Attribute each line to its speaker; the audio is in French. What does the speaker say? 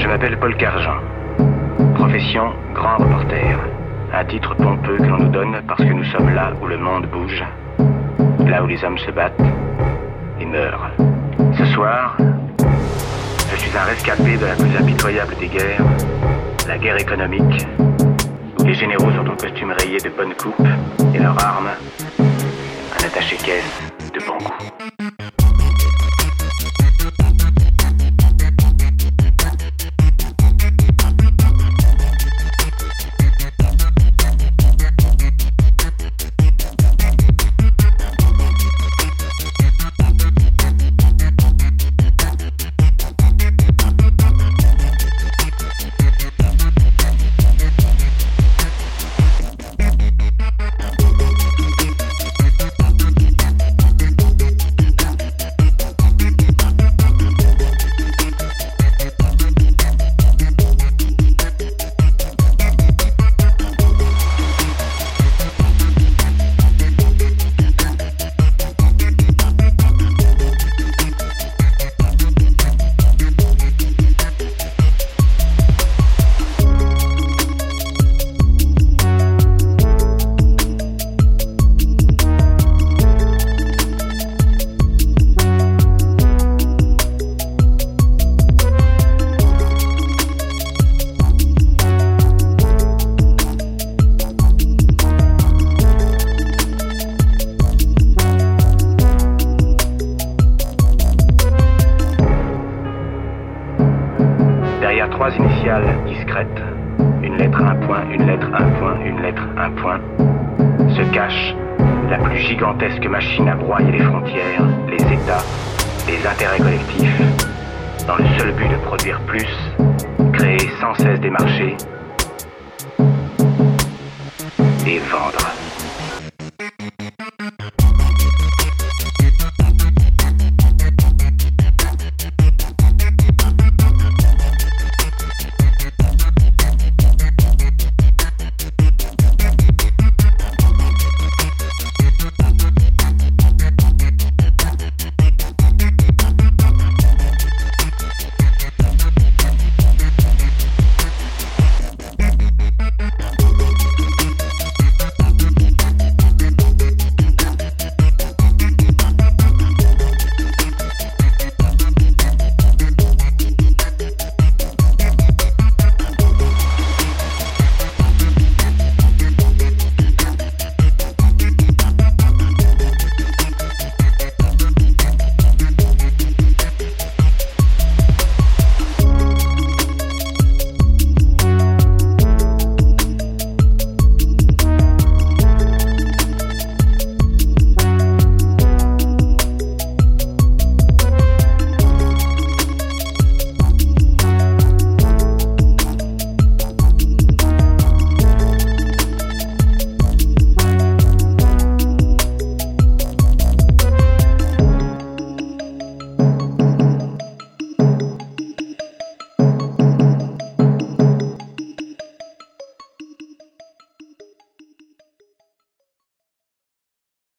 Speaker 1: Je m'appelle Paul Cargent. Profession grand reporter. Un titre pompeux que l'on nous donne parce que nous sommes là où le monde bouge, là où les hommes se battent et meurent. Ce soir, je suis un rescapé de la plus impitoyable des guerres, la guerre économique, où les généraux sont en costume rayé de bonne coupe et leur arme, un attaché-caisse de bon goût. Derrière trois initiales discrètes, une lettre, un point, une lettre, un point, une lettre, un point, se cache la plus gigantesque machine à broyer les frontières, les États, les intérêts collectifs, dans le seul but de produire plus, créer sans cesse des marchés et vendre.